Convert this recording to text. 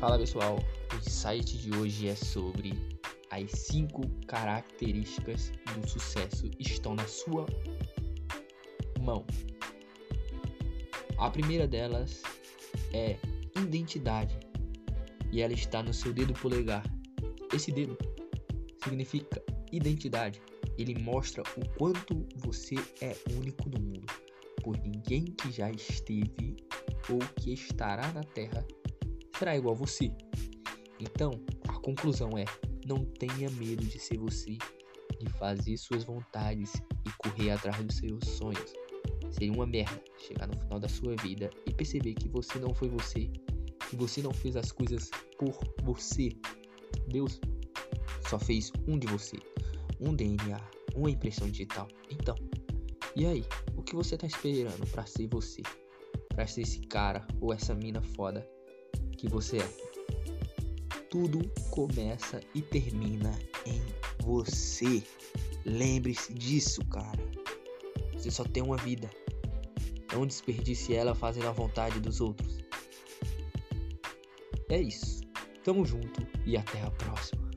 Fala pessoal, o insight de hoje é sobre as 5 características do sucesso estão na sua mão. A primeira delas é identidade e ela está no seu dedo polegar. Esse dedo significa identidade. Ele mostra o quanto você é único no mundo, por ninguém que já esteve ou que estará na Terra será igual a você. Então, a conclusão é: não tenha medo de ser você, de fazer suas vontades e correr atrás dos seus sonhos. Seria uma merda chegar no final da sua vida e perceber que você não foi você, que você não fez as coisas por você. Deus só fez um de você, um DNA, uma impressão digital. Então, e aí? O que você tá esperando para ser você? Para ser esse cara ou essa mina foda que você é? Tudo começa e termina em você. Lembre-se disso, cara. Você só tem uma vida. Não desperdice ela fazendo a vontade dos outros. É isso. Tamo junto e até a próxima.